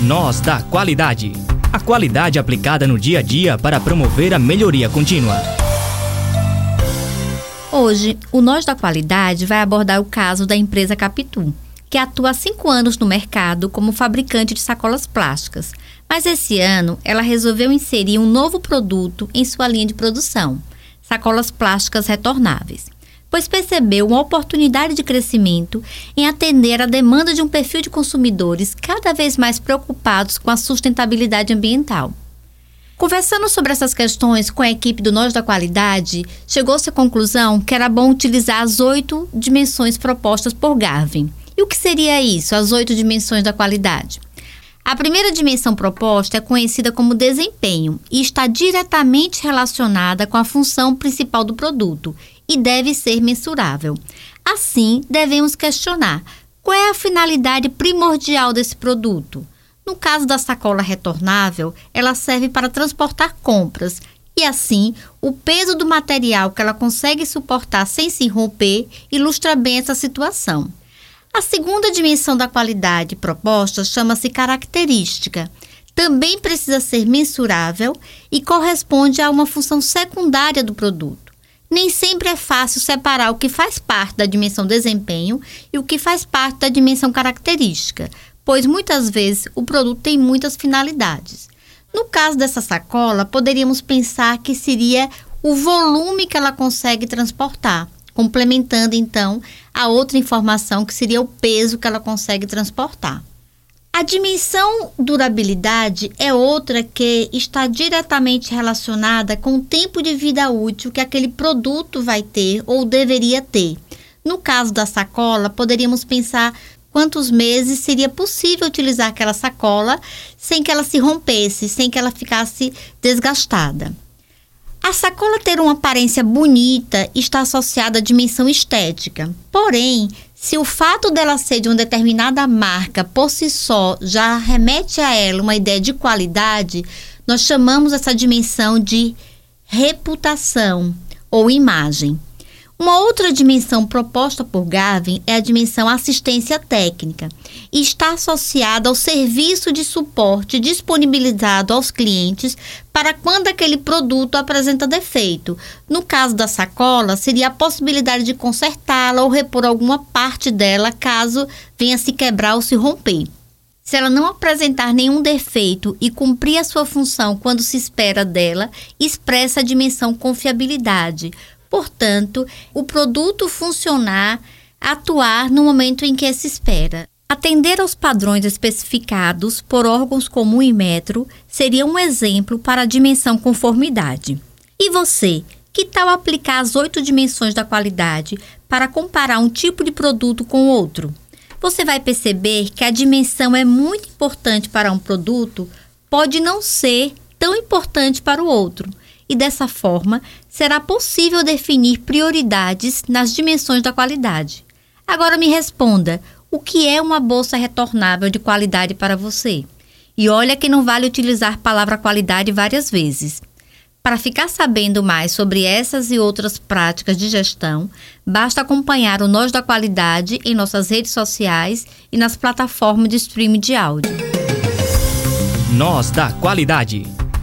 Nós da Qualidade. A qualidade aplicada no dia a dia para promover a melhoria contínua. Hoje, o Nós da Qualidade vai abordar o caso da empresa Capitu, que atua há cinco anos no mercado como fabricante de sacolas plásticas. Mas esse ano, ela resolveu inserir um novo produto em sua linha de produção: sacolas plásticas retornáveis pois percebeu uma oportunidade de crescimento em atender a demanda de um perfil de consumidores cada vez mais preocupados com a sustentabilidade ambiental. Conversando sobre essas questões com a equipe do Nós da Qualidade, chegou-se à conclusão que era bom utilizar as oito dimensões propostas por Garvin. E o que seria isso, as oito dimensões da qualidade? A primeira dimensão proposta é conhecida como desempenho e está diretamente relacionada com a função principal do produto e deve ser mensurável. Assim, devemos questionar qual é a finalidade primordial desse produto. No caso da sacola retornável, ela serve para transportar compras e assim o peso do material que ela consegue suportar sem se romper ilustra bem essa situação. A segunda dimensão da qualidade proposta chama-se característica. Também precisa ser mensurável e corresponde a uma função secundária do produto nem sempre é fácil separar o que faz parte da dimensão desempenho e o que faz parte da dimensão característica, pois muitas vezes o produto tem muitas finalidades. No caso dessa sacola, poderíamos pensar que seria o volume que ela consegue transportar, complementando então a outra informação que seria o peso que ela consegue transportar. A dimensão durabilidade é outra que está diretamente relacionada com o tempo de vida útil que aquele produto vai ter ou deveria ter. No caso da sacola, poderíamos pensar quantos meses seria possível utilizar aquela sacola sem que ela se rompesse, sem que ela ficasse desgastada. A sacola ter uma aparência bonita está associada à dimensão estética. Porém, se o fato dela ser de uma determinada marca por si só já remete a ela uma ideia de qualidade, nós chamamos essa dimensão de reputação ou imagem. Uma outra dimensão proposta por Gavin é a dimensão assistência técnica e está associada ao serviço de suporte disponibilizado aos clientes para quando aquele produto apresenta defeito. No caso da sacola, seria a possibilidade de consertá-la ou repor alguma parte dela caso venha se quebrar ou se romper. Se ela não apresentar nenhum defeito e cumprir a sua função quando se espera dela, expressa a dimensão confiabilidade Portanto, o produto funcionar, atuar no momento em que se espera. Atender aos padrões especificados por órgãos como o Inmetro seria um exemplo para a dimensão conformidade. E você, que tal aplicar as oito dimensões da qualidade para comparar um tipo de produto com outro? Você vai perceber que a dimensão é muito importante para um produto, pode não ser tão importante para o outro e dessa forma será possível definir prioridades nas dimensões da qualidade. Agora me responda: o que é uma bolsa retornável de qualidade para você? E olha que não vale utilizar a palavra qualidade várias vezes. Para ficar sabendo mais sobre essas e outras práticas de gestão, basta acompanhar o Nós da Qualidade em nossas redes sociais e nas plataformas de streaming de áudio. Nós da Qualidade